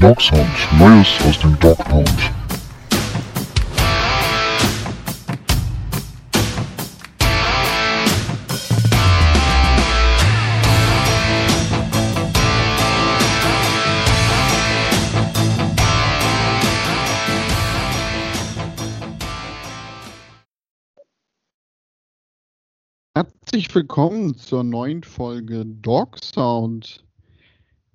Dog Neues aus dem Dog. Herzlich willkommen zur neuen Folge Dog Sound.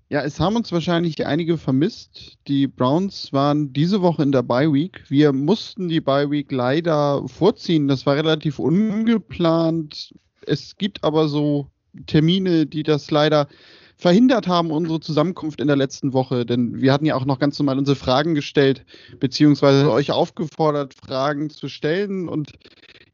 Ja, es haben uns wahrscheinlich einige vermisst. Die Browns waren diese Woche in der Bye Week. Wir mussten die Bye Week leider vorziehen. Das war relativ ungeplant. Es gibt aber so Termine, die das leider verhindert haben, unsere Zusammenkunft in der letzten Woche. Denn wir hatten ja auch noch ganz normal unsere Fragen gestellt, beziehungsweise euch aufgefordert, Fragen zu stellen. Und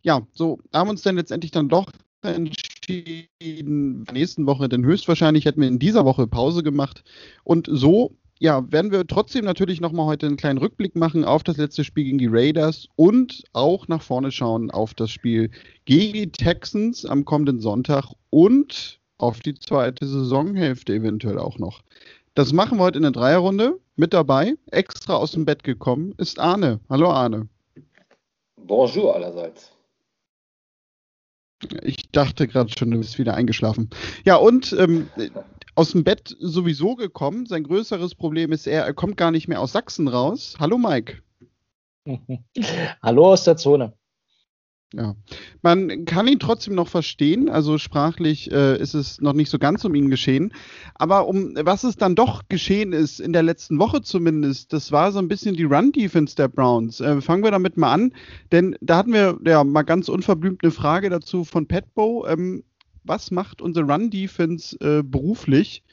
ja, so haben uns dann letztendlich dann doch entschieden, nächsten Woche, denn höchstwahrscheinlich hätten wir in dieser Woche Pause gemacht. Und so, ja, werden wir trotzdem natürlich nochmal heute einen kleinen Rückblick machen auf das letzte Spiel gegen die Raiders und auch nach vorne schauen auf das Spiel gegen die Texans am kommenden Sonntag und auf die zweite Saisonhälfte eventuell auch noch. Das machen wir heute in der Dreierrunde. Mit dabei, extra aus dem Bett gekommen, ist Arne. Hallo Arne. Bonjour allerseits. Ich dachte gerade schon, du bist wieder eingeschlafen. Ja, und ähm, aus dem Bett sowieso gekommen. Sein größeres Problem ist, er, er kommt gar nicht mehr aus Sachsen raus. Hallo Mike. Hallo aus der Zone. Ja, man kann ihn trotzdem noch verstehen. Also sprachlich äh, ist es noch nicht so ganz um ihn geschehen. Aber um was es dann doch geschehen ist, in der letzten Woche zumindest, das war so ein bisschen die Run-Defense der Browns. Äh, fangen wir damit mal an, denn da hatten wir ja mal ganz unverblümt eine Frage dazu von Petbo. Ähm, was macht unsere Run-Defense äh, beruflich?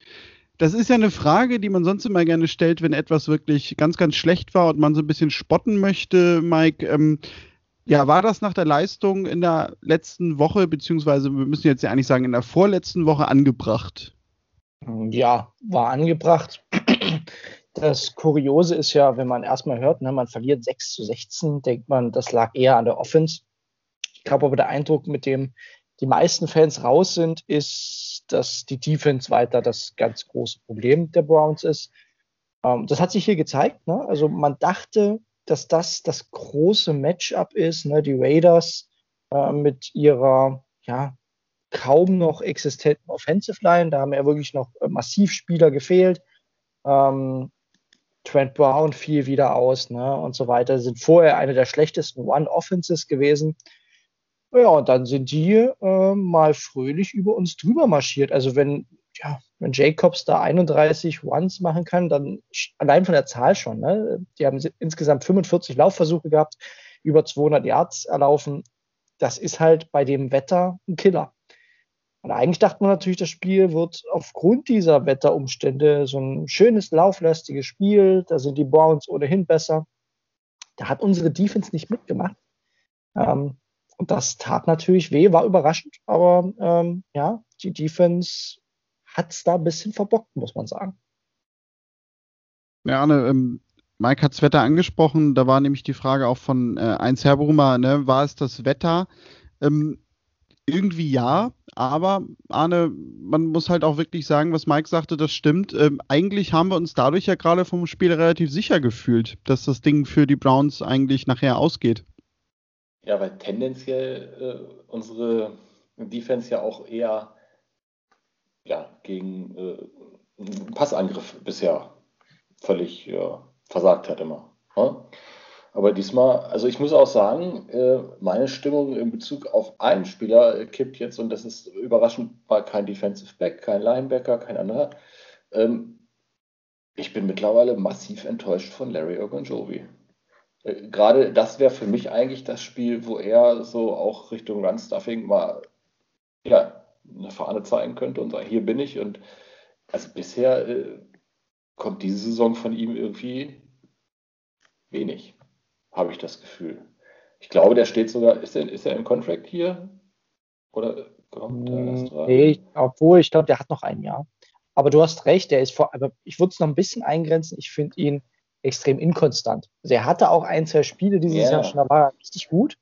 Das ist ja eine Frage, die man sonst immer gerne stellt, wenn etwas wirklich ganz, ganz schlecht war und man so ein bisschen spotten möchte, Mike. Ähm, ja, war das nach der Leistung in der letzten Woche, beziehungsweise wir müssen jetzt ja eigentlich sagen, in der vorletzten Woche angebracht? Ja, war angebracht. Das Kuriose ist ja, wenn man erstmal hört, ne, man verliert 6 zu 16, denkt man, das lag eher an der Offense. Ich glaube aber, der Eindruck, mit dem die meisten Fans raus sind, ist, dass die Defense weiter das ganz große Problem der Browns ist. Ähm, das hat sich hier gezeigt. Ne? Also man dachte, dass das das große Matchup ist. Ne? Die Raiders äh, mit ihrer ja, kaum noch existenten Offensive Line. Da haben ja wirklich noch äh, massiv Spieler gefehlt. Ähm, Trent Brown fiel wieder aus ne? und so weiter. Sind vorher eine der schlechtesten One-Offenses gewesen. Ja, und dann sind die äh, mal fröhlich über uns drüber marschiert. Also wenn ja, wenn Jacobs da 31 Ones machen kann, dann allein von der Zahl schon. Ne? Die haben insgesamt 45 Laufversuche gehabt, über 200 Yards erlaufen. Das ist halt bei dem Wetter ein Killer. Und eigentlich dachte man natürlich, das Spiel wird aufgrund dieser Wetterumstände so ein schönes, lauflastiges Spiel. Da sind die Browns ohnehin besser. Da hat unsere Defense nicht mitgemacht. Ähm, und das tat natürlich weh, war überraschend. Aber ähm, ja, die Defense hat es da ein bisschen verbockt, muss man sagen. Ja, Arne, ähm, Mike hat das Wetter angesprochen, da war nämlich die Frage auch von äh, 1 Herbrummer, ne, war es das Wetter? Ähm, irgendwie ja, aber Arne, man muss halt auch wirklich sagen, was Mike sagte, das stimmt. Ähm, eigentlich haben wir uns dadurch ja gerade vom Spiel relativ sicher gefühlt, dass das Ding für die Browns eigentlich nachher ausgeht. Ja, weil tendenziell äh, unsere Defense ja auch eher ja, gegen äh, Passangriff bisher völlig äh, versagt hat immer. Ja? Aber diesmal, also ich muss auch sagen, äh, meine Stimmung in Bezug auf einen Spieler kippt jetzt und das ist überraschend mal kein Defensive Back, kein Linebacker, kein anderer. Ähm, ich bin mittlerweile massiv enttäuscht von Larry Ogunjobi. Äh, gerade das wäre für mich eigentlich das Spiel, wo er so auch Richtung Run-Stuffing mal ja, eine Fahne zeigen könnte und sagen, hier bin ich. Und also bisher äh, kommt diese Saison von ihm irgendwie wenig, habe ich das Gefühl. Ich glaube, der steht sogar, ist er, ist er im Contract hier? Oder kommt er erst rein? Nee, obwohl, ich glaube, der hat noch ein Jahr. Aber du hast recht, der ist vor, aber ich würde es noch ein bisschen eingrenzen. Ich finde ihn extrem inkonstant. Also er hatte auch ein, zwei Spiele dieses yeah. Jahr schon, da war er richtig gut.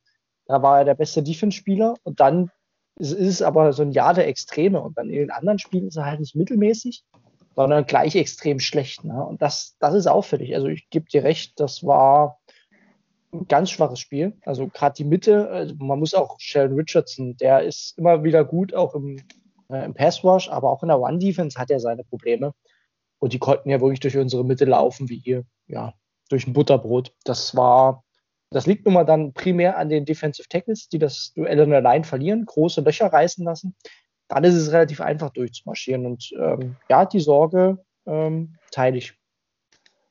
Da war er der beste Defense-Spieler und dann es ist aber so ein Jahr der Extreme und dann in den anderen Spielen ist er halt nicht mittelmäßig. sondern gleich extrem schlecht. Ne? Und das, das ist auffällig. Also ich gebe dir recht, das war ein ganz schwaches Spiel. Also gerade die Mitte, also man muss auch Sheldon Richardson, der ist immer wieder gut, auch im, äh, im Pass Rush, aber auch in der One-Defense hat er seine Probleme. Und die konnten ja wirklich durch unsere Mitte laufen, wie hier, ja, durch ein Butterbrot. Das war, das liegt nun mal dann primär an den Defensive Tackles, die das Duell in der Line verlieren, große Löcher reißen lassen. Dann ist es relativ einfach durchzumarschieren. Und ähm, ja, die Sorge ähm, teile ich.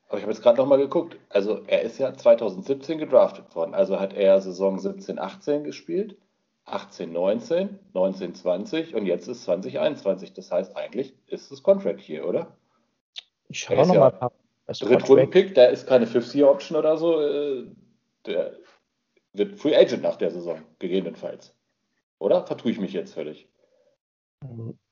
Aber ich habe jetzt gerade nochmal geguckt. Also er ist ja 2017 gedraftet worden. Also hat er Saison 17, 18 gespielt, 18, 19, 19, 20 und jetzt ist 2021. Das heißt, eigentlich ist es Contract hier, oder? Ich schaue nochmal ja ein paar. Drittrunden-Pick, der ist keine Fifth-Year-Option oder so. Äh, der wird Free Agent nach der Saison, gegebenenfalls. Oder vertue ich mich jetzt völlig?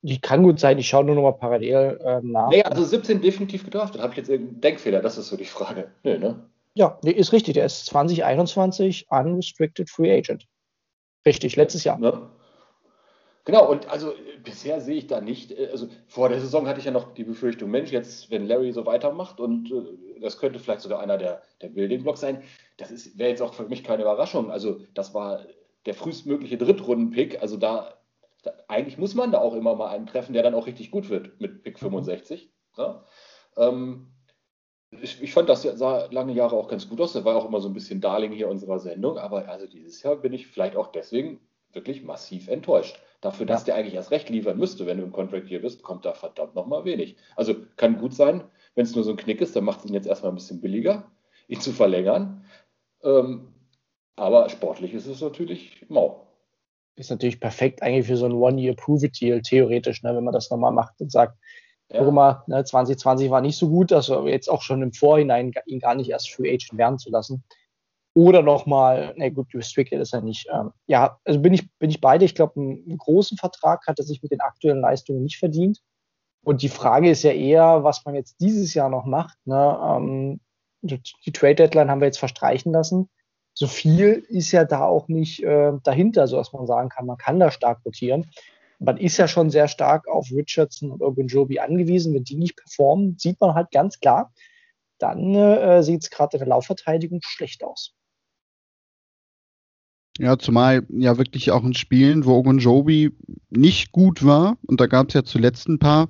Die kann gut sein, ich schaue nur noch mal parallel äh, nach. Nee, also 17 definitiv gedraftet. Habe ich jetzt irgendeinen Denkfehler? Das ist so die Frage. Nee, ne? Ja, nee, ist richtig. Der ist 2021 Unrestricted Free Agent. Richtig, letztes Jahr. Ne? Genau, und also bisher sehe ich da nicht, äh, also vor der Saison hatte ich ja noch die Befürchtung, Mensch, jetzt, wenn Larry so weitermacht und äh, das könnte vielleicht sogar einer der, der Building Blocks sein, das wäre jetzt auch für mich keine Überraschung. Also, das war der frühestmögliche Drittrunden-Pick, also da, da, eigentlich muss man da auch immer mal einen treffen, der dann auch richtig gut wird mit Pick 65. Ja? Ähm, ich, ich, fand, das sah lange Jahre auch ganz gut aus. Der war auch immer so ein bisschen Darling hier unserer Sendung, aber also dieses Jahr bin ich vielleicht auch deswegen wirklich massiv enttäuscht. Dafür, dass der eigentlich erst recht liefern müsste, wenn du im Contract hier bist, kommt da verdammt nochmal wenig. Also kann gut sein, wenn es nur so ein Knick ist, dann macht es ihn jetzt erstmal ein bisschen billiger, ihn zu verlängern. Ähm, aber sportlich ist es natürlich mau. Ist natürlich perfekt eigentlich für so ein One-Year-Prove-It-Deal, theoretisch, ne, wenn man das nochmal macht und sagt, ja. mal, ne, 2020 war nicht so gut, also jetzt auch schon im Vorhinein ihn gar nicht erst Free Agent werden zu lassen. Oder nochmal, na gut, restricted ist er nicht. Ähm, ja, also bin ich, bin ich beide. Ich glaube, einen, einen, großen Vertrag hat er sich mit den aktuellen Leistungen nicht verdient. Und die Frage ist ja eher, was man jetzt dieses Jahr noch macht. Ne? Ähm, die Trade Deadline haben wir jetzt verstreichen lassen. So viel ist ja da auch nicht äh, dahinter, so dass man sagen kann, man kann da stark rotieren. Man ist ja schon sehr stark auf Richardson und Ogunjobi angewiesen. Wenn die nicht performen, sieht man halt ganz klar, dann äh, sieht es gerade in der Laufverteidigung schlecht aus. Ja, zumal ja wirklich auch in Spielen, wo Ogunjobi nicht gut war, und da gab es ja zuletzt ein paar,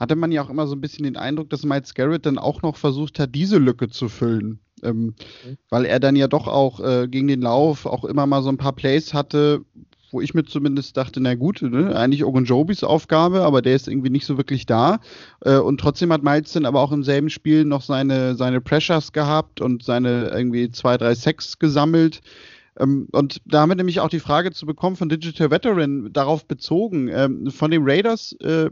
hatte man ja auch immer so ein bisschen den Eindruck, dass Miles Garrett dann auch noch versucht hat, diese Lücke zu füllen. Ähm, mhm. Weil er dann ja doch auch äh, gegen den Lauf auch immer mal so ein paar Plays hatte, wo ich mir zumindest dachte, na gut, ne, eigentlich Ogunjobis Aufgabe, aber der ist irgendwie nicht so wirklich da. Äh, und trotzdem hat Miles dann aber auch im selben Spiel noch seine, seine Pressures gehabt und seine irgendwie zwei, drei Sacks gesammelt. Ähm, und damit nämlich auch die Frage zu bekommen von Digital Veteran darauf bezogen, ähm, von den Raiders äh,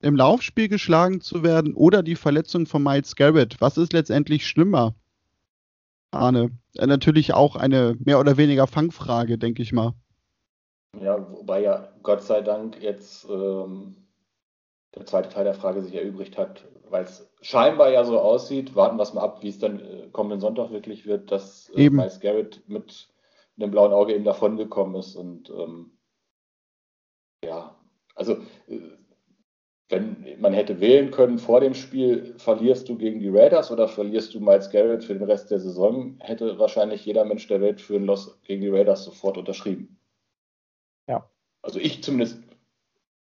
im Laufspiel geschlagen zu werden oder die Verletzung von Miles Garrett. Was ist letztendlich schlimmer? Arne, äh, natürlich auch eine mehr oder weniger Fangfrage, denke ich mal. Ja, wobei ja Gott sei Dank jetzt ähm, der zweite Teil der Frage sich erübrigt hat, weil es scheinbar ja so aussieht. Warten wir es mal ab, wie es dann äh, kommenden Sonntag wirklich wird, dass äh, Miles Garrett mit dem blauen Auge eben davongekommen ist. Und ähm, ja, also äh, wenn man hätte wählen können vor dem Spiel, verlierst du gegen die Raiders oder verlierst du Miles Garrett für den Rest der Saison, hätte wahrscheinlich jeder Mensch der Welt für ein Loss gegen die Raiders sofort unterschrieben. Ja. Also ich zumindest,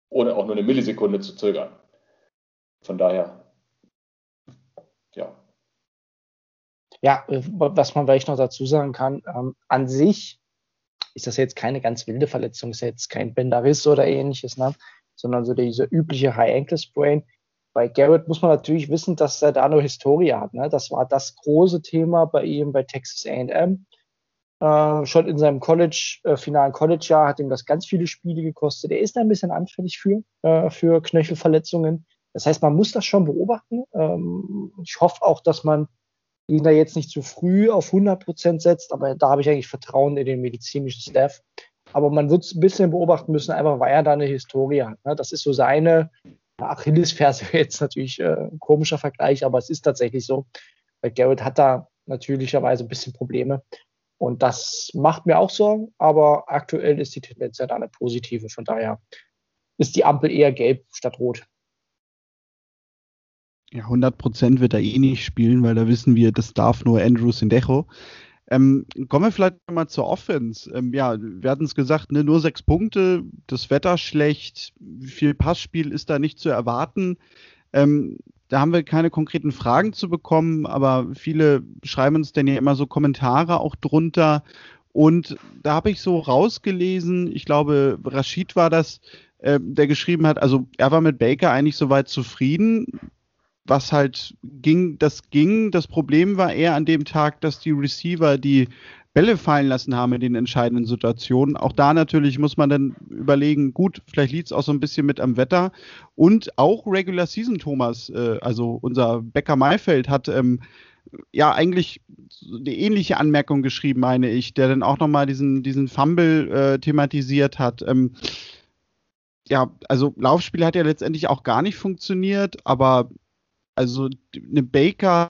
ohne auch nur eine Millisekunde zu zögern. Von daher, ja, ja, äh, was man vielleicht noch dazu sagen kann, ähm, an sich ist das jetzt keine ganz wilde Verletzung, ist jetzt kein Bänderriss oder ähnliches, ne? Sondern so dieser übliche High Ankle Sprain. Bei Garrett muss man natürlich wissen, dass er da eine Historie hat. Ne? Das war das große Thema bei ihm bei Texas A&M. Äh, schon in seinem College, äh, finalen College-Jahr hat ihm das ganz viele Spiele gekostet. Er ist ein bisschen anfällig für, äh, für Knöchelverletzungen. Das heißt, man muss das schon beobachten. Ähm, ich hoffe auch, dass man ihn da jetzt nicht zu früh auf 100 Prozent setzt, aber da habe ich eigentlich Vertrauen in den medizinischen Staff. Aber man wird es ein bisschen beobachten müssen, einfach weil er da eine Historie hat. Ne? Das ist so seine Achillesferse, jetzt natürlich äh, ein komischer Vergleich, aber es ist tatsächlich so. Weil Garrett hat da natürlicherweise ein bisschen Probleme. Und das macht mir auch Sorgen, aber aktuell ist die Tendenz ja da eine positive. Von daher ist die Ampel eher gelb statt rot. Ja, 100% wird er eh nicht spielen, weil da wissen wir, das darf nur Andrew Sindejo. Ähm, kommen wir vielleicht mal zur Offense. Ähm, ja, wir hatten es gesagt, ne, nur sechs Punkte, das Wetter schlecht, viel Passspiel ist da nicht zu erwarten. Ähm, da haben wir keine konkreten Fragen zu bekommen, aber viele schreiben uns dann ja immer so Kommentare auch drunter. Und da habe ich so rausgelesen, ich glaube, Rashid war das, äh, der geschrieben hat, also er war mit Baker eigentlich soweit zufrieden was halt ging, das ging. Das Problem war eher an dem Tag, dass die Receiver die Bälle fallen lassen haben in den entscheidenden Situationen. Auch da natürlich muss man dann überlegen, gut, vielleicht liegt es auch so ein bisschen mit am Wetter. Und auch Regular Season Thomas, äh, also unser Becker Maifeld, hat ähm, ja eigentlich eine ähnliche Anmerkung geschrieben, meine ich, der dann auch nochmal diesen, diesen Fumble äh, thematisiert hat. Ähm, ja, also Laufspiel hat ja letztendlich auch gar nicht funktioniert, aber also eine Baker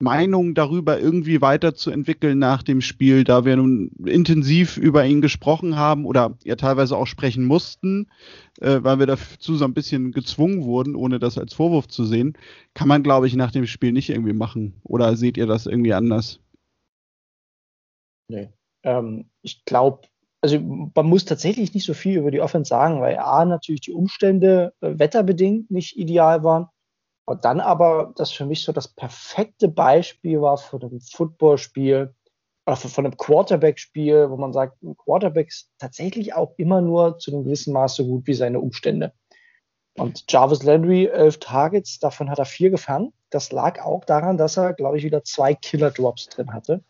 Meinung darüber irgendwie weiterzuentwickeln nach dem Spiel, da wir nun intensiv über ihn gesprochen haben oder ja teilweise auch sprechen mussten, äh, weil wir dazu so ein bisschen gezwungen wurden, ohne das als Vorwurf zu sehen, kann man, glaube ich, nach dem Spiel nicht irgendwie machen. Oder seht ihr das irgendwie anders? Nee. Ähm, ich glaube, also man muss tatsächlich nicht so viel über die Offense sagen, weil A, natürlich die Umstände äh, wetterbedingt nicht ideal waren und dann aber, das für mich so das perfekte Beispiel war von einem Footballspiel oder von einem Quarterback-Spiel, wo man sagt, ein Quarterback ist tatsächlich auch immer nur zu einem gewissen Maß so gut wie seine Umstände. Und Jarvis Landry, elf Targets, davon hat er vier gefangen. Das lag auch daran, dass er, glaube ich, wieder zwei Killer-Drops drin hatte.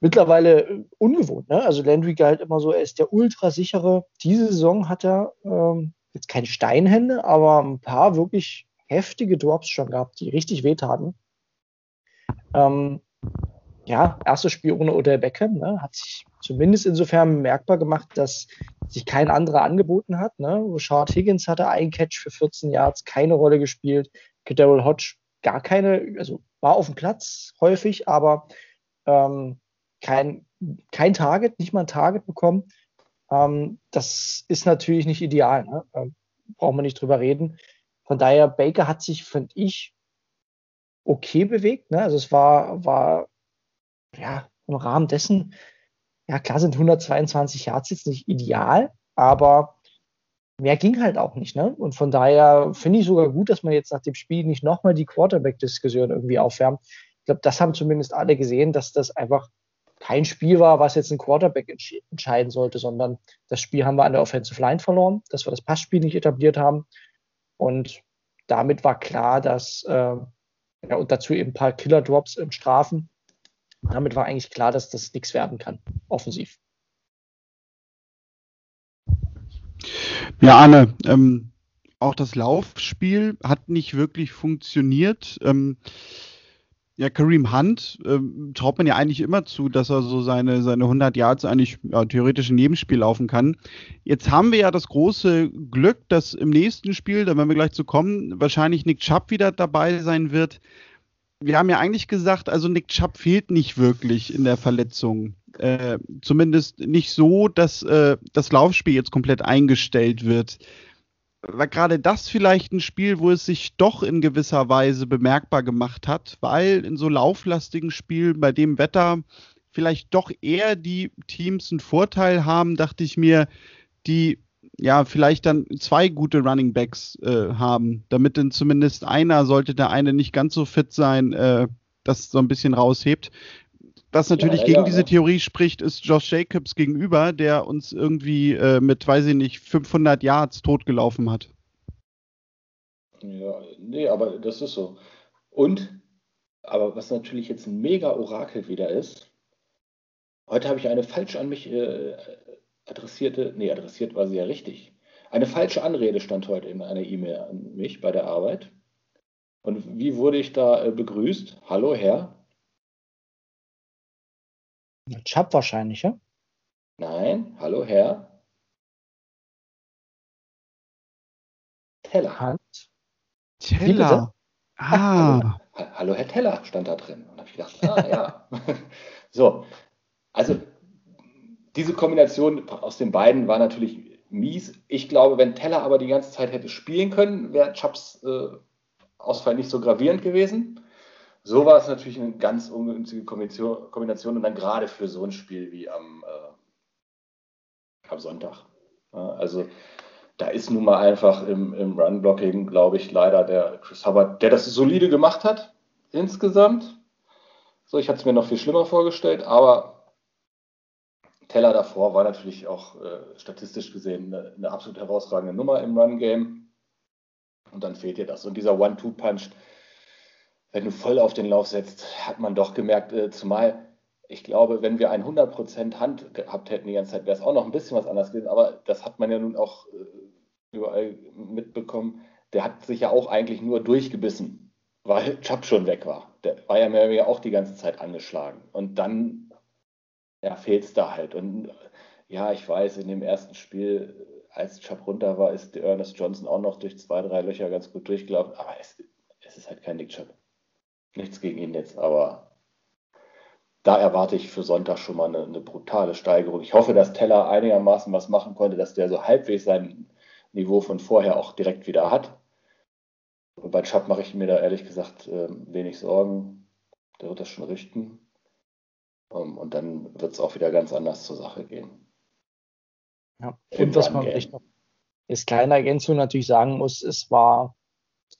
Mittlerweile äh, ungewohnt, ne? Also Landry galt immer so, er ist der ultrasichere. Diese Saison hat er ähm, jetzt keine Steinhände, aber ein paar wirklich heftige Drops schon gehabt, die richtig wehtaten. Ähm, ja, erstes Spiel ohne Odell Beckham, ne, hat sich zumindest insofern bemerkbar gemacht, dass sich kein anderer angeboten hat. Ne. Rashard Higgins hatte einen Catch für 14 Yards, keine Rolle gespielt. Daryl Hodge gar keine, also war auf dem Platz häufig, aber ähm, kein, kein Target, nicht mal ein Target bekommen. Ähm, das ist natürlich nicht ideal, ne? ähm, brauchen wir nicht drüber reden. Von daher, Baker hat sich, finde ich, okay bewegt. Ne? Also es war, war ja im Rahmen dessen, ja klar sind 122 Yards jetzt nicht ideal, aber mehr ging halt auch nicht. Ne? Und von daher finde ich sogar gut, dass man jetzt nach dem Spiel nicht nochmal die Quarterback-Diskussion irgendwie aufwärmt. Ich glaube, das haben zumindest alle gesehen, dass das einfach kein Spiel war, was jetzt ein Quarterback entsch entscheiden sollte, sondern das Spiel haben wir an der Offensive Line verloren, dass wir das Passspiel nicht etabliert haben und damit war klar, dass, äh, ja, und dazu eben ein paar Killer-Drops im Strafen. Damit war eigentlich klar, dass das nichts werden kann, offensiv. Ja, Arne, ähm, auch das Laufspiel hat nicht wirklich funktioniert. Ähm, ja, Kareem Hunt ähm, traut man ja eigentlich immer zu, dass er so seine, seine 100 Yards eigentlich ja, theoretisch in jedem Spiel laufen kann. Jetzt haben wir ja das große Glück, dass im nächsten Spiel, da werden wir gleich zu kommen, wahrscheinlich Nick Chubb wieder dabei sein wird. Wir haben ja eigentlich gesagt, also Nick Chubb fehlt nicht wirklich in der Verletzung. Äh, zumindest nicht so, dass äh, das Laufspiel jetzt komplett eingestellt wird war gerade das vielleicht ein Spiel, wo es sich doch in gewisser Weise bemerkbar gemacht hat, weil in so lauflastigen Spielen bei dem Wetter vielleicht doch eher die Teams einen Vorteil haben, dachte ich mir, die ja vielleicht dann zwei gute Running Backs äh, haben, damit dann zumindest einer, sollte der eine nicht ganz so fit sein, äh, das so ein bisschen raushebt. Was natürlich ja, gegen ja, diese ja. Theorie spricht, ist Josh Jacobs gegenüber, der uns irgendwie äh, mit, weiß ich nicht, 500 Yards totgelaufen hat. Ja, nee, aber das ist so. Und, aber was natürlich jetzt ein mega Orakel wieder ist, heute habe ich eine falsch an mich äh, adressierte, nee, adressiert war sie ja richtig. Eine falsche Anrede stand heute in einer E-Mail an mich bei der Arbeit. Und wie wurde ich da äh, begrüßt? Hallo Herr, Chubb wahrscheinlich, ja? Nein, hallo Herr. Teller. Hand. Teller. Ah. Hallo, hallo, Herr Teller stand da drin. Und habe ich gedacht, ah ja. so, also diese Kombination aus den beiden war natürlich mies. Ich glaube, wenn Teller aber die ganze Zeit hätte spielen können, wäre Chubbs äh, Ausfall nicht so gravierend gewesen. So war es natürlich eine ganz ungünstige Kombination und dann gerade für so ein Spiel wie am, äh, am Sonntag. Ja, also da ist nun mal einfach im, im Run-Blocking, glaube ich, leider der Chris Hubbard, der das solide gemacht hat insgesamt. So, ich hatte es mir noch viel schlimmer vorgestellt, aber Teller davor war natürlich auch äh, statistisch gesehen eine, eine, absolut herausragende Nummer im Run-Game. Und dann fehlt dir das. Und dieser One-Two-Punch, wenn du voll auf den Lauf setzt, hat man doch gemerkt, äh, zumal ich glaube, wenn wir ein 100% Hand gehabt hätten die ganze Zeit, wäre es auch noch ein bisschen was anders gewesen. Aber das hat man ja nun auch äh, überall mitbekommen. Der hat sich ja auch eigentlich nur durchgebissen, weil Chubb schon weg war. Der war ja mehr oder weniger auch die ganze Zeit angeschlagen. Und dann ja, fehlt es da halt. Und ja, ich weiß, in dem ersten Spiel, als Chubb runter war, ist Ernest Johnson auch noch durch zwei, drei Löcher ganz gut durchgelaufen. Aber es, es ist halt kein Nick Chubb. Nichts gegen ihn jetzt, aber da erwarte ich für Sonntag schon mal eine, eine, brutale Steigerung. Ich hoffe, dass Teller einigermaßen was machen konnte, dass der so halbwegs sein Niveau von vorher auch direkt wieder hat. Und bei Chubb mache ich mir da ehrlich gesagt äh, wenig Sorgen. Der wird das schon richten. Um, ähm, und dann wird es auch wieder ganz anders zur Sache gehen. Ja, und was man vielleicht noch als kleine Ergänzung natürlich sagen muss, es war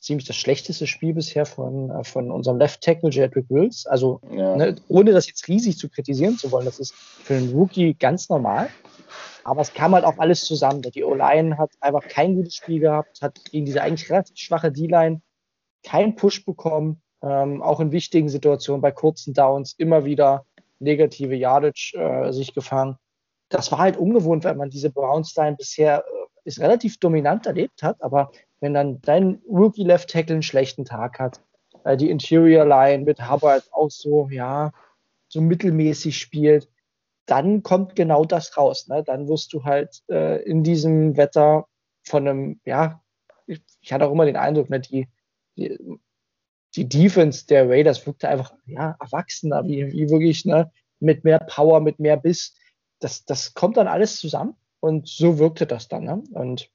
ziemlich das schlechteste Spiel bisher von, äh, von unserem Left Tackle Jedrick Wills. Also ja. ne, ohne das jetzt riesig zu kritisieren zu wollen, das ist für einen Rookie ganz normal. Aber es kam halt auch alles zusammen. Die O-Line hat einfach kein gutes Spiel gehabt, hat gegen diese eigentlich relativ schwache D-Line keinen Push bekommen. Ähm, auch in wichtigen Situationen bei kurzen Downs immer wieder negative Yardage äh, sich gefangen. Das war halt ungewohnt, weil man diese Browns-Line bisher äh, ist relativ dominant erlebt hat, aber wenn dann dein Rookie Left Tackle einen schlechten Tag hat, äh, die Interior Line mit Hubbard auch so, ja, so mittelmäßig spielt, dann kommt genau das raus. Ne? Dann wirst du halt äh, in diesem Wetter von einem, ja, ich, ich hatte auch immer den Eindruck, ne, die, die, die Defense der Raiders wirkte einfach, ja, erwachsener, wie, wie wirklich, ne, mit mehr Power, mit mehr Biss. Das, das kommt dann alles zusammen und so wirkte das dann. Ne? Und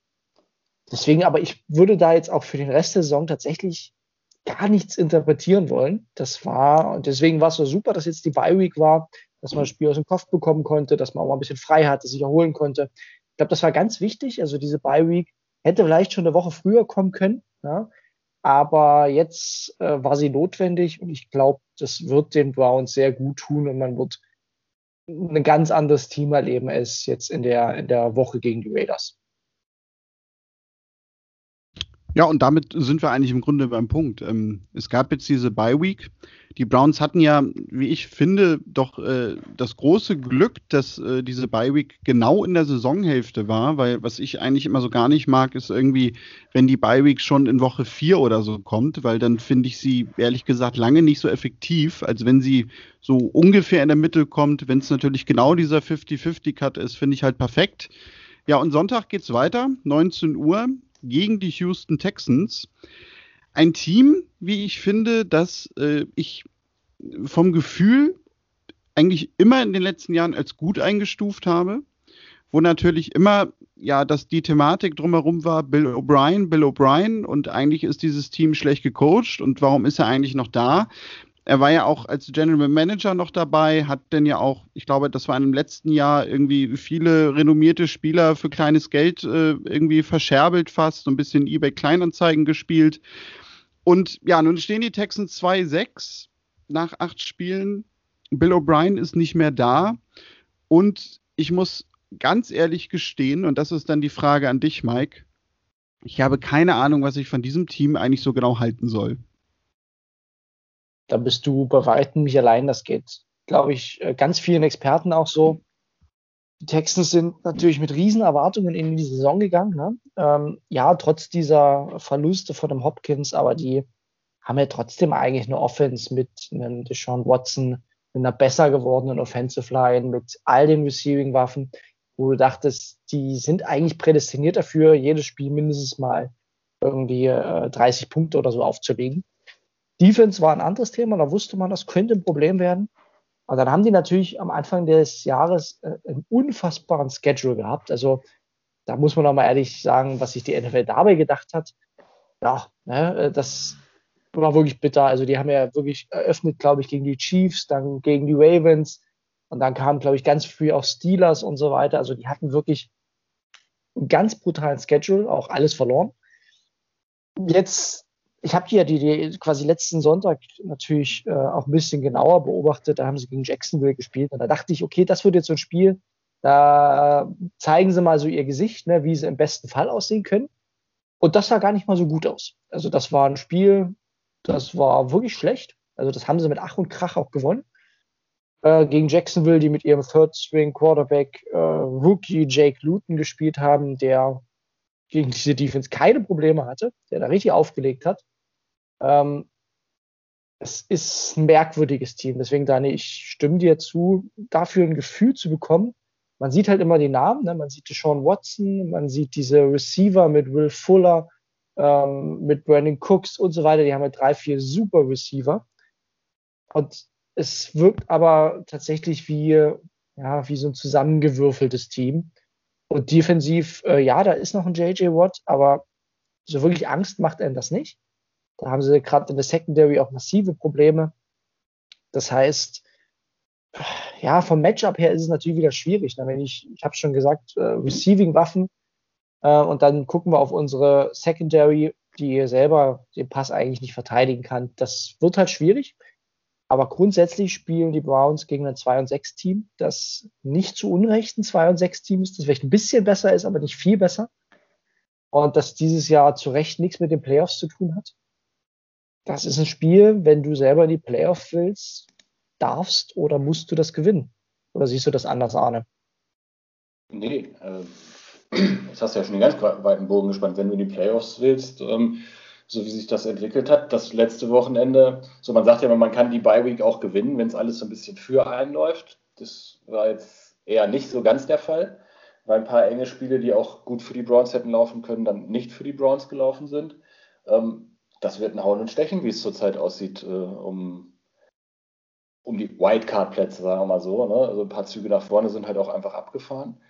Deswegen, aber ich würde da jetzt auch für den Rest der Saison tatsächlich gar nichts interpretieren wollen. Das war, und deswegen war es so super, dass jetzt die Bye Week war, dass man das Spiel aus dem Kopf bekommen konnte, dass man auch mal ein bisschen frei hatte, sich erholen konnte. Ich glaube, das war ganz wichtig. Also diese Bye Week hätte vielleicht schon eine Woche früher kommen können. Ja? Aber jetzt äh, war sie notwendig und ich glaube, das wird den Browns sehr gut tun und man wird ein ganz anderes Team erleben als jetzt in der, in der Woche gegen die Raiders. Ja, und damit sind wir eigentlich im Grunde beim Punkt. Ähm, es gab jetzt diese Bye Week. Die Browns hatten ja, wie ich finde, doch äh, das große Glück, dass äh, diese Bye Week genau in der Saisonhälfte war, weil was ich eigentlich immer so gar nicht mag, ist irgendwie, wenn die Bye Week schon in Woche 4 oder so kommt, weil dann finde ich sie ehrlich gesagt lange nicht so effektiv, als wenn sie so ungefähr in der Mitte kommt. Wenn es natürlich genau dieser 50-50-Cut ist, finde ich halt perfekt. Ja, und Sonntag geht's weiter, 19 Uhr gegen die Houston Texans. Ein Team, wie ich finde, das äh, ich vom Gefühl eigentlich immer in den letzten Jahren als gut eingestuft habe, wo natürlich immer ja, dass die Thematik drumherum war, Bill O'Brien, Bill O'Brien und eigentlich ist dieses Team schlecht gecoacht und warum ist er eigentlich noch da? Er war ja auch als General Manager noch dabei, hat denn ja auch, ich glaube, das war im letzten Jahr irgendwie viele renommierte Spieler für kleines Geld äh, irgendwie verscherbelt fast, so ein bisschen eBay Kleinanzeigen gespielt. Und ja, nun stehen die Texans 2-6 nach acht Spielen. Bill O'Brien ist nicht mehr da. Und ich muss ganz ehrlich gestehen, und das ist dann die Frage an dich, Mike, ich habe keine Ahnung, was ich von diesem Team eigentlich so genau halten soll da bist du bei weitem nicht allein. Das geht, glaube ich, äh, ganz vielen Experten auch so. Die Texans sind natürlich mit riesen Erwartungen in die Saison gegangen. Ne? Ähm, ja, trotz dieser Verluste von dem Hopkins, aber die haben ja trotzdem eigentlich eine Offense mit einem Deshaun Watson, mit einer besser gewordenen Offensive Line, mit all den Receiving-Waffen, wo du dachtest, die sind eigentlich prädestiniert dafür, jedes Spiel mindestens mal irgendwie äh, 30 Punkte oder so aufzulegen. Defense war ein anderes Thema, da wusste man, das könnte ein Problem werden. Aber dann haben die natürlich am Anfang des Jahres äh, einen unfassbaren Schedule gehabt. Also da muss man auch mal ehrlich sagen, was sich die NFL dabei gedacht hat. Ja, ne, äh, das war wirklich bitter. Also die haben ja wirklich eröffnet, glaube ich, gegen die Chiefs, dann gegen die Ravens und dann kamen, glaube ich, ganz früh auch Steelers und so weiter. Also die hatten wirklich einen ganz brutalen Schedule, auch alles verloren. Jetzt, ich habe die ja die, die, quasi letzten Sonntag natürlich äh, auch ein bisschen genauer beobachtet. Da haben sie gegen Jacksonville gespielt und da dachte ich, okay, das wird jetzt so ein Spiel, da zeigen sie mal so ihr Gesicht, ne, wie sie im besten Fall aussehen können. Und das sah gar nicht mal so gut aus. Also das war ein Spiel, das war wirklich schlecht. Also das haben sie mit Ach und Krach auch gewonnen. Äh, gegen Jacksonville, die mit ihrem Third-String-Quarterback äh, Rookie Jake Luton gespielt haben, der gegen diese Defense keine Probleme hatte, der da richtig aufgelegt hat. Ähm, es ist ein merkwürdiges Team. Deswegen, Dani, ich stimme dir zu, dafür ein Gefühl zu bekommen. Man sieht halt immer die Namen, ne? man sieht Sean Watson, man sieht diese Receiver mit Will Fuller, ähm, mit Brandon Cooks und so weiter. Die haben halt drei, vier super Receiver. Und es wirkt aber tatsächlich wie, ja, wie so ein zusammengewürfeltes Team. Und defensiv, äh, ja, da ist noch ein JJ Watt, aber so wirklich Angst macht einem das nicht. Da haben sie gerade in der Secondary auch massive Probleme. Das heißt, ja, vom Matchup her ist es natürlich wieder schwierig. Ne? Wenn ich, ich habe schon gesagt, äh, Receiving-Waffen äh, und dann gucken wir auf unsere Secondary, die selber den Pass eigentlich nicht verteidigen kann. Das wird halt schwierig. Aber grundsätzlich spielen die Browns gegen ein 2 und 6 Team, das nicht zu Unrecht ein 2 und 6 Team ist, das vielleicht ein bisschen besser ist, aber nicht viel besser. Und das dieses Jahr zu Recht nichts mit den Playoffs zu tun hat. Das ist ein Spiel, wenn du selber in die Playoffs willst, darfst oder musst du das gewinnen. Oder siehst du das anders, Arne? Nee, äh, das hast du ja schon den ganz weiten Bogen gespannt. Wenn du in die Playoffs willst, ähm, so wie sich das entwickelt hat, das letzte Wochenende, so man sagt ja immer, man kann die Bye Week auch gewinnen, wenn es alles so ein bisschen für einläuft. Das war jetzt eher nicht so ganz der Fall, weil ein paar enge Spiele, die auch gut für die Browns hätten laufen können, dann nicht für die Browns gelaufen sind. Ähm, das wird ein Hauen und Stechen, wie es zurzeit aussieht, äh, um, um die Wildcard-Plätze, sagen wir mal so. Ne? Also ein paar Züge nach vorne sind halt auch einfach abgefahren.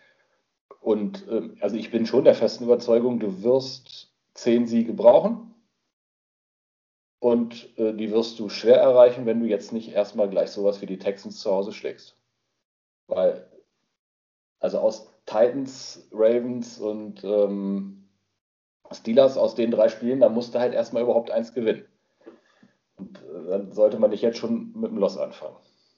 Und äh, also ich bin schon der festen Überzeugung, du wirst zehn Siege brauchen. Und äh, die wirst du schwer erreichen, wenn du jetzt nicht erstmal gleich sowas wie die Texans zu Hause schlägst. Weil, also aus Titans, Ravens und ähm, Steelers, aus den drei Spielen, da musst du halt erstmal überhaupt eins gewinnen. Und äh, dann sollte man nicht jetzt schon mit dem Loss anfangen,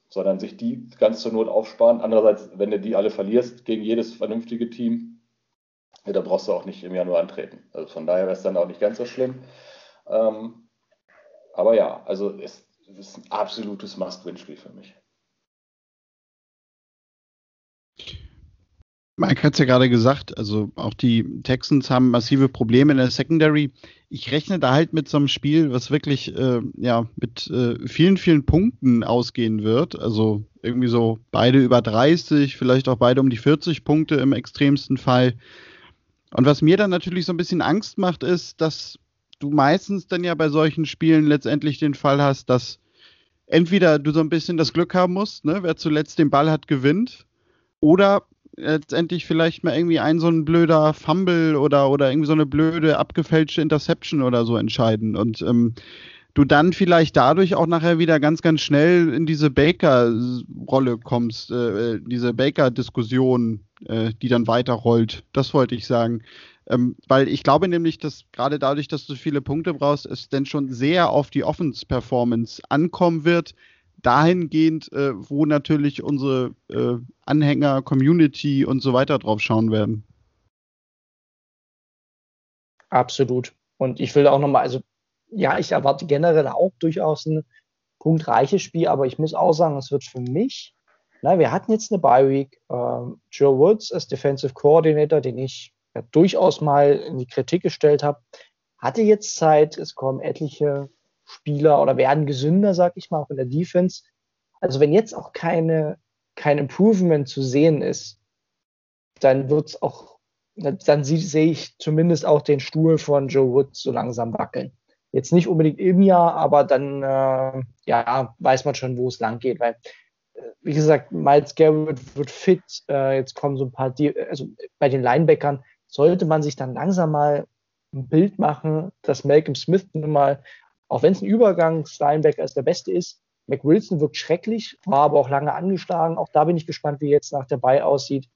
sondern sich die ganz zur Not aufsparen. Andererseits, wenn du die alle verlierst gegen jedes vernünftige Team, ja, da brauchst du auch nicht im Januar antreten. Also von daher wäre es dann auch nicht ganz so schlimm. Ähm, aber ja, also es, es ist ein absolutes Must-Win-Spiel für mich. Mike hat es ja gerade gesagt, also auch die Texans haben massive Probleme in der Secondary. Ich rechne da halt mit so einem Spiel, was wirklich äh, ja mit äh, vielen, vielen Punkten ausgehen wird. Also irgendwie so beide über 30, vielleicht auch beide um die 40 Punkte im extremsten Fall. Und was mir dann natürlich so ein bisschen Angst macht, ist, dass du meistens dann ja bei solchen Spielen letztendlich den Fall hast, dass entweder du so ein bisschen das Glück haben musst, ne, wer zuletzt den Ball hat, gewinnt, oder letztendlich vielleicht mal irgendwie ein so ein blöder Fumble oder, oder irgendwie so eine blöde abgefälschte Interception oder so entscheiden. Und ähm, du dann vielleicht dadurch auch nachher wieder ganz, ganz schnell in diese Baker-Rolle kommst, äh, diese Baker-Diskussion, äh, die dann weiterrollt. Das wollte ich sagen. Ähm, weil ich glaube nämlich, dass gerade dadurch, dass du viele Punkte brauchst, es denn schon sehr auf die Offense-Performance ankommen wird. Dahingehend, äh, wo natürlich unsere äh, Anhänger, Community und so weiter drauf schauen werden. Absolut. Und ich will auch nochmal, also ja, ich erwarte generell auch durchaus ein punktreiches Spiel, aber ich muss auch sagen, es wird für mich, na, wir hatten jetzt eine Bye Week, ähm, Joe Woods als Defensive Coordinator, den ich ja, durchaus mal in die Kritik gestellt habe, hatte jetzt Zeit, es kommen etliche Spieler oder werden gesünder, sag ich mal, auch in der Defense. Also wenn jetzt auch keine, kein Improvement zu sehen ist, dann wird es auch, dann sehe ich zumindest auch den Stuhl von Joe Woods so langsam wackeln. Jetzt nicht unbedingt im Jahr, aber dann äh, ja, weiß man schon, wo es lang geht, weil äh, wie gesagt, Miles Garrett wird fit. Äh, jetzt kommen so ein paar, also bei den Linebackern sollte man sich dann langsam mal ein Bild machen, dass Malcolm Smith nun mal auch wenn es ein Übergangslinebacker ist, der beste ist. Mac Wilson wirkt schrecklich, war aber auch lange angeschlagen. Auch da bin ich gespannt, wie jetzt nach der Bye aussieht.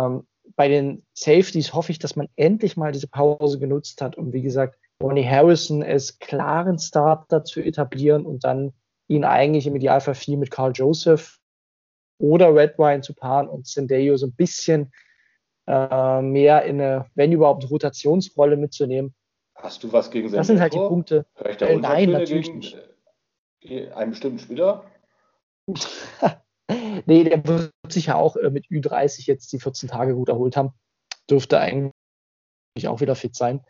Ähm, bei den Safeties hoffe ich, dass man endlich mal diese Pause genutzt hat, um wie gesagt Ronnie Harrison als klaren Starter zu etablieren und dann ihn eigentlich im Idealfall viel mit Carl Joseph oder Red Wine zu paaren und Sendejo so ein bisschen äh, mehr in eine, wenn überhaupt, Rotationsrolle mitzunehmen. Hast du was gegen Sendejo? Das sind halt die Punkte. Hör ich da äh, nein, natürlich gegen nicht. Äh, einen bestimmten Spieler? nee, der wird sich ja auch äh, mit Ü30 jetzt die 14 Tage gut erholt haben. Dürfte eigentlich auch wieder fit sein.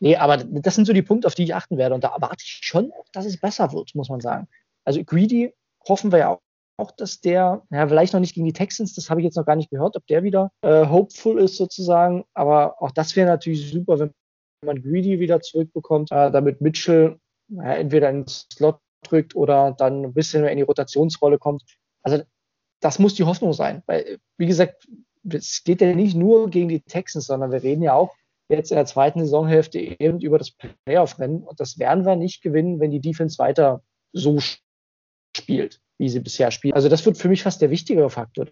Nee, aber das sind so die Punkte, auf die ich achten werde. Und da erwarte ich schon, dass es besser wird, muss man sagen. Also Greedy hoffen wir ja auch, auch dass der, ja, vielleicht noch nicht gegen die Texans, das habe ich jetzt noch gar nicht gehört, ob der wieder äh, hopeful ist sozusagen. Aber auch das wäre natürlich super, wenn man Greedy wieder zurückbekommt, äh, damit Mitchell ja, entweder ins Slot drückt oder dann ein bisschen mehr in die Rotationsrolle kommt. Also das muss die Hoffnung sein. Weil, wie gesagt, es geht ja nicht nur gegen die Texans, sondern wir reden ja auch jetzt in der zweiten Saisonhälfte eben über das Playoff-Rennen. Und das werden wir nicht gewinnen, wenn die Defense weiter so spielt, wie sie bisher spielt. Also das wird für mich fast der wichtigere Faktor.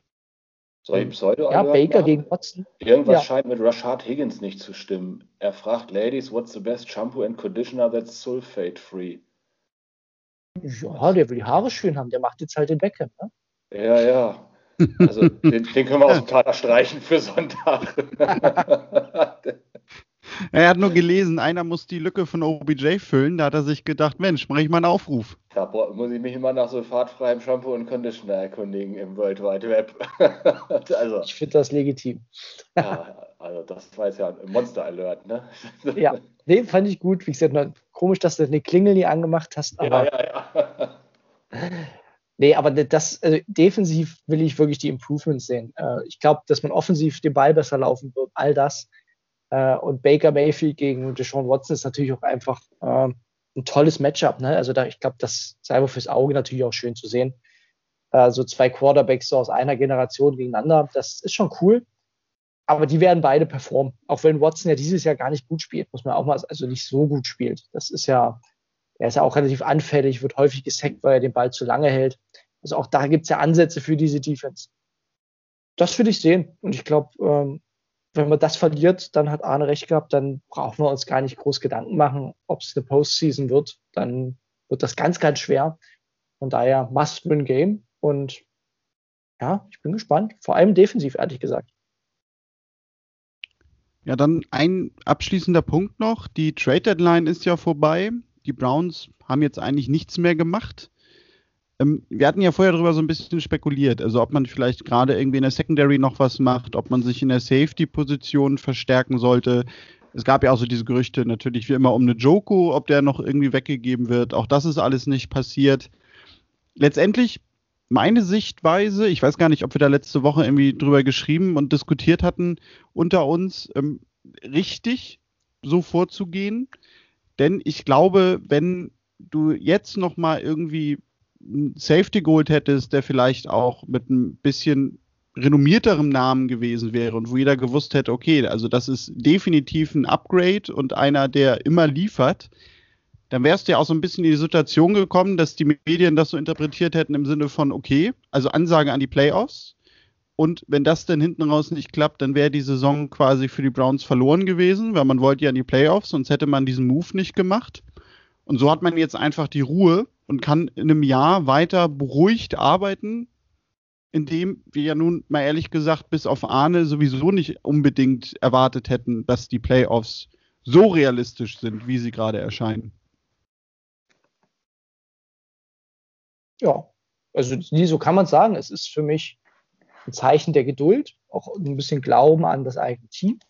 Soll ich Pseudo Ja, Baker gegen Watson. Irgendwas ja. scheint mit Rashad Higgins nicht zu stimmen. Er fragt Ladies, what's the best shampoo and conditioner that's sulfate free? Ja, der will die Haare schön haben. Der macht jetzt halt den Beckham, ne? Ja, ja. Also den, den können wir aus dem Taler streichen für Sonntag. Er hat nur gelesen, einer muss die Lücke von OBJ füllen. Da hat er sich gedacht, Mensch, mache ich mal einen Aufruf. Da muss ich mich immer nach so fahrtfreiem Shampoo und Conditioner erkundigen im World Wide Web. also, ich finde das legitim. ja, also das war jetzt ja ein Monster Alert, ne? ja, den fand ich gut. Wie gesagt, komisch, dass du eine Klingel nie angemacht hast. Aber ja, ja, ja. Nee, aber das, also defensiv will ich wirklich die Improvements sehen. Äh, ich glaube, dass man offensiv den Ball besser laufen wird, all das. Äh, und Baker Mayfield gegen Deshaun Watson ist natürlich auch einfach äh, ein tolles Matchup. Ne? Also da, ich glaube, das sei wohl fürs Auge natürlich auch schön zu sehen. Äh, so zwei Quarterbacks so aus einer Generation gegeneinander, das ist schon cool. Aber die werden beide performen. Auch wenn Watson ja dieses Jahr gar nicht gut spielt, muss man auch mal, also nicht so gut spielt. Das ist ja, er ist ja auch relativ anfällig, wird häufig gesackt, weil er den Ball zu lange hält. Also auch da gibt es ja Ansätze für diese Defense. Das würde ich sehen. Und ich glaube, ähm, wenn man das verliert, dann hat Arne recht gehabt, dann brauchen wir uns gar nicht groß Gedanken machen, ob es eine Postseason wird. Dann wird das ganz, ganz schwer. Von daher Must-Win-Game. Und ja, ich bin gespannt. Vor allem defensiv, ehrlich gesagt. Ja, dann ein abschließender Punkt noch. Die Trade Deadline ist ja vorbei. Die Browns haben jetzt eigentlich nichts mehr gemacht. Ähm, wir hatten ja vorher darüber so ein bisschen spekuliert, also ob man vielleicht gerade irgendwie in der Secondary noch was macht, ob man sich in der Safety-Position verstärken sollte. Es gab ja auch so diese Gerüchte natürlich wie immer um eine Joko, ob der noch irgendwie weggegeben wird. Auch das ist alles nicht passiert. Letztendlich meine Sichtweise, ich weiß gar nicht, ob wir da letzte Woche irgendwie drüber geschrieben und diskutiert hatten unter uns, ähm, richtig so vorzugehen. Denn ich glaube, wenn du jetzt noch mal irgendwie Safety geholt hättest, der vielleicht auch mit ein bisschen renommierterem Namen gewesen wäre und wo jeder gewusst hätte, okay, also das ist definitiv ein Upgrade und einer, der immer liefert, dann wärst du ja auch so ein bisschen in die Situation gekommen, dass die Medien das so interpretiert hätten im Sinne von, okay, also Ansage an die Playoffs. Und wenn das dann hinten raus nicht klappt, dann wäre die Saison quasi für die Browns verloren gewesen, weil man wollte ja in die Playoffs, sonst hätte man diesen Move nicht gemacht. Und so hat man jetzt einfach die Ruhe, und kann in einem Jahr weiter beruhigt arbeiten, indem wir ja nun mal ehrlich gesagt bis auf Arne sowieso nicht unbedingt erwartet hätten, dass die Playoffs so realistisch sind, wie sie gerade erscheinen. Ja, also so kann man sagen. Es ist für mich ein Zeichen der Geduld, auch ein bisschen Glauben an das eigene Team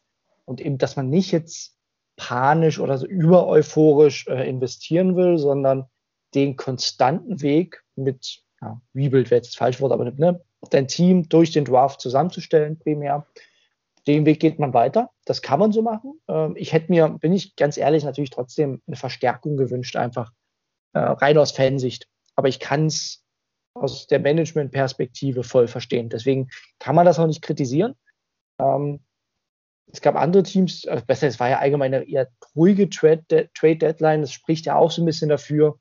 und eben, dass man nicht jetzt panisch oder so über euphorisch äh, investieren will, sondern den konstanten Weg mit, ja, Rebuild wäre jetzt das falsche Wort, aber ne, dein Team durch den Draft zusammenzustellen, primär. Den Weg geht man weiter. Das kann man so machen. Ähm, ich hätte mir, bin ich ganz ehrlich, natürlich trotzdem eine Verstärkung gewünscht, einfach äh, rein aus Fansicht. Aber ich kann es aus der Management-Perspektive voll verstehen. Deswegen kann man das auch nicht kritisieren. Ähm, es gab andere Teams, also besser, es war ja allgemein eine eher ruhige Trade, Trade Deadline. Das spricht ja auch so ein bisschen dafür,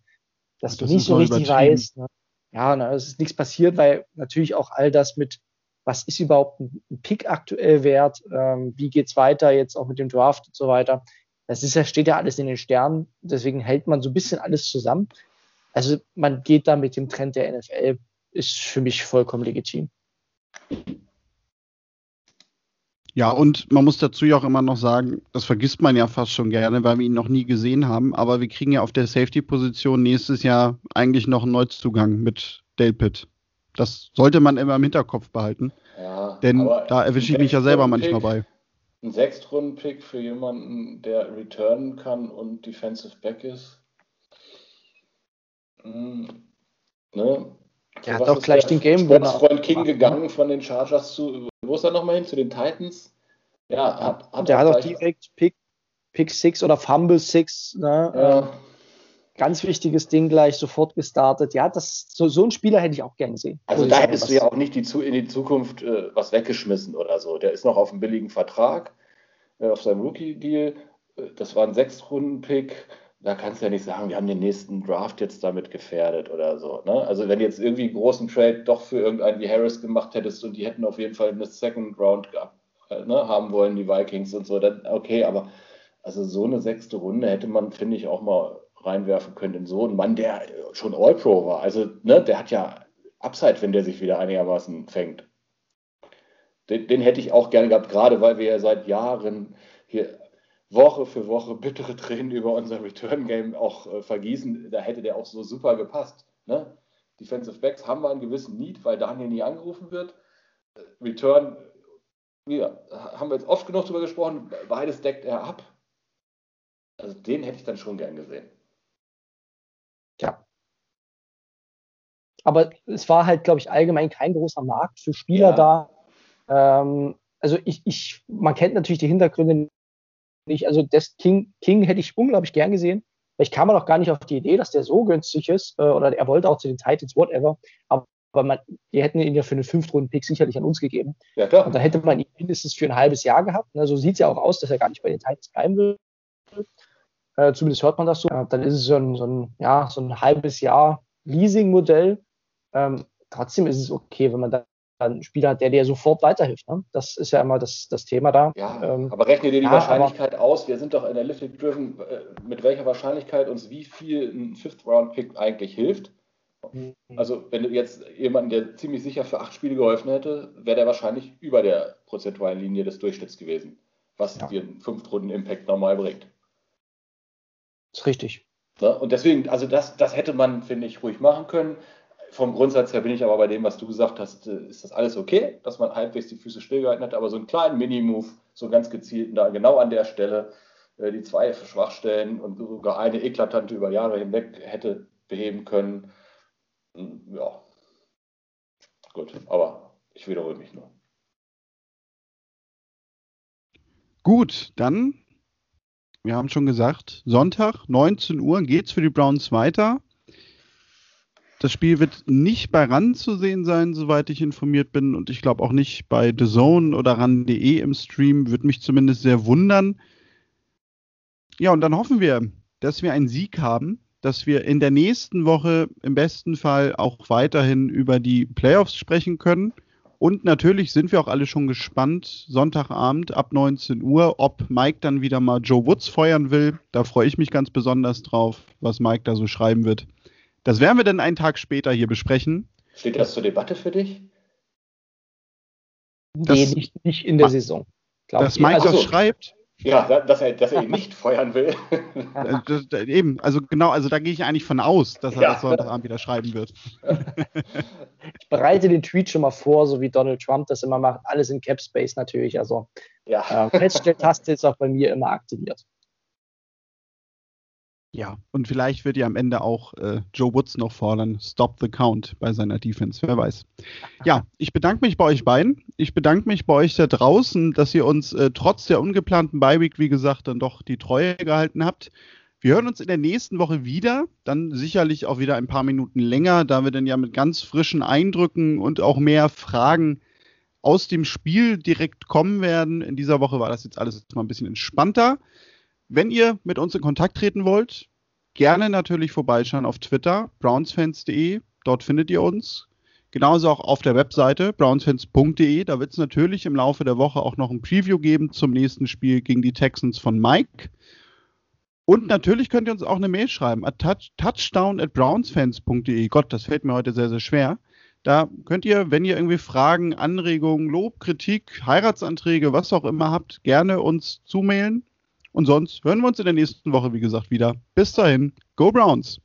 dass das du nicht so richtig weißt. Ne? Ja, na, es ist nichts passiert, weil natürlich auch all das mit, was ist überhaupt ein, Pick aktuell wert, ähm, wie geht's weiter jetzt auch mit dem Draft und so weiter. Das ist ja, steht ja alles in den Sternen, deswegen hält man so ein bisschen alles zusammen. Also man geht da mit dem Trend der NFL, ist für mich vollkommen legitim. Ja, und man muss dazu ja auch immer noch sagen, das vergisst man ja fast schon gerne, weil wir ihn noch nie gesehen haben, aber wir kriegen ja auf der Safety-Position nächstes Jahr eigentlich noch einen Neuzugang mit Dale Pitt. Das sollte man immer im Hinterkopf behalten. Ja, denn da erwische ich mich ja selber manchmal bei. Ein Sechstrunden-Pick für jemanden, der returnen kann und Defensive Back ist. Hm, ne? Er hat auch gleich den Game Winner. Freund King gegangen von den Chargers zu, wo ist er nochmal hin? Zu den Titans? Ja, hat, hat Der hat auch direkt Pick, Pick 6 oder Fumble 6. Ne? Ja. Ähm, ganz wichtiges Ding gleich sofort gestartet. Ja, das, so, so einen Spieler hätte ich auch gerne gesehen. Also da hättest du ja auch nicht die, in die Zukunft äh, was weggeschmissen oder so. Der ist noch auf einem billigen Vertrag, äh, auf seinem Rookie-Deal. Äh, das war ein Sechstrunden-Pick da kannst du ja nicht sagen, wir haben den nächsten Draft jetzt damit gefährdet oder so. Ne? Also wenn jetzt irgendwie einen großen Trade doch für irgendeinen wie Harris gemacht hättest und die hätten auf jeden Fall eine Second Round gehabt, äh, ne, haben wollen, die Vikings und so, dann okay, aber also so eine sechste Runde hätte man, finde ich, auch mal reinwerfen können in so einen Mann, der schon All-Pro war. Also, ne, der hat ja Upside, wenn der sich wieder einigermaßen fängt. Den, den hätte ich auch gerne gehabt, gerade weil wir ja seit Jahren hier Woche für Woche bittere Tränen über unser Return-Game auch äh, vergießen. Da hätte der auch so super gepasst. Ne? Defensive Backs haben wir einen gewissen Need, weil Daniel nie angerufen wird. Äh, Return, ja, haben wir jetzt oft genug drüber gesprochen, beides deckt er ab. Also den hätte ich dann schon gern gesehen. Ja. Aber es war halt, glaube ich, allgemein kein großer Markt für Spieler ja. da. Ähm, also ich, ich, man kennt natürlich die Hintergründe nicht. Also das King, King hätte ich unglaublich gern gesehen. Vielleicht kam man auch gar nicht auf die Idee, dass der so günstig ist, äh, oder er wollte auch zu den Titans, whatever. Aber, aber man, die hätten ihn ja für einen Fünftrunden-Pick sicherlich an uns gegeben. Ja, klar. Und da hätte man ihn mindestens für ein halbes Jahr gehabt. Ne? So sieht es ja auch aus, dass er gar nicht bei den Titans bleiben will. Äh, zumindest hört man das so. Äh, dann ist es so ein, so ein, ja, so ein halbes Jahr Leasing-Modell. Ähm, trotzdem ist es okay, wenn man da einen Spieler hat, der dir sofort weiterhilft. Ne? Das ist ja immer das, das Thema da. Ja, ähm, aber rechne dir die ja, Wahrscheinlichkeit aus. Wir sind doch Analytic-driven, äh, mit welcher Wahrscheinlichkeit uns wie viel ein Fifth-Round-Pick eigentlich hilft. Mhm. Also, wenn du jetzt jemanden, der ziemlich sicher für acht Spiele geholfen hätte, wäre der wahrscheinlich über der prozentualen Linie des Durchschnitts gewesen, was ja. dir einen Fünf-Runden-Impact normal bringt. Das ist richtig. Ja, ne? und deswegen, also das, das hätte man, finde ich, ruhig machen können vom Grundsatz her bin ich aber bei dem, was du gesagt hast, äh, ist das alles okay, dass man halbwegs die Füße stillgehalten hat, aber so einen kleinen Mini-Move, so ganz gezielt da genau an der Stelle äh, die zwei Schwachstellen und sogar eine eklatante über Jahre hinweg hätte beheben können. Hm, ja, gut, aber ich wiederhole mich nur. Gut, dann, wir haben schon gesagt, Sonntag, 19 Uhr geht es für die Browns weiter. Das Spiel wird nicht bei RAN zu sehen sein, soweit ich informiert bin. Und ich glaube auch nicht bei The Zone oder RAN.de im Stream. Würde mich zumindest sehr wundern. Ja, und dann hoffen wir, dass wir einen Sieg haben, dass wir in der nächsten Woche im besten Fall auch weiterhin über die Playoffs sprechen können. Und natürlich sind wir auch alle schon gespannt, Sonntagabend ab 19 Uhr, ob Mike dann wieder mal Joe Woods feuern will. Da freue ich mich ganz besonders drauf, was Mike da so schreiben wird. Das werden wir dann einen Tag später hier besprechen. Steht das zur Debatte für dich? Nee, nicht, nicht in der Saison. Dass Mike also, das schreibt. Ja, dass er, dass er ihn nicht feuern will. das, das, eben, also genau, also da gehe ich eigentlich von aus, dass er ja. das Sonntagabend wieder schreiben wird. ich bereite den Tweet schon mal vor, so wie Donald Trump das immer macht. Alles in Cap Space natürlich. Also ja. äh, Feststelltaste ist auch bei mir immer aktiviert. Ja, und vielleicht wird ja am Ende auch äh, Joe Woods noch fordern, stop the count bei seiner Defense, wer weiß. Ja, ich bedanke mich bei euch beiden. Ich bedanke mich bei euch da draußen, dass ihr uns äh, trotz der ungeplanten Bye-Week, wie gesagt, dann doch die Treue gehalten habt. Wir hören uns in der nächsten Woche wieder, dann sicherlich auch wieder ein paar Minuten länger, da wir dann ja mit ganz frischen Eindrücken und auch mehr Fragen aus dem Spiel direkt kommen werden. In dieser Woche war das jetzt alles mal ein bisschen entspannter. Wenn ihr mit uns in Kontakt treten wollt, gerne natürlich vorbeischauen auf Twitter, brownsfans.de. Dort findet ihr uns. Genauso auch auf der Webseite brownsfans.de. Da wird es natürlich im Laufe der Woche auch noch ein Preview geben zum nächsten Spiel gegen die Texans von Mike. Und natürlich könnt ihr uns auch eine Mail schreiben at touch, touchdown at brownsfans.de. Gott, das fällt mir heute sehr, sehr schwer. Da könnt ihr, wenn ihr irgendwie Fragen, Anregungen, Lob, Kritik, Heiratsanträge, was auch immer habt, gerne uns zumailen. Und sonst hören wir uns in der nächsten Woche, wie gesagt, wieder. Bis dahin, go Browns!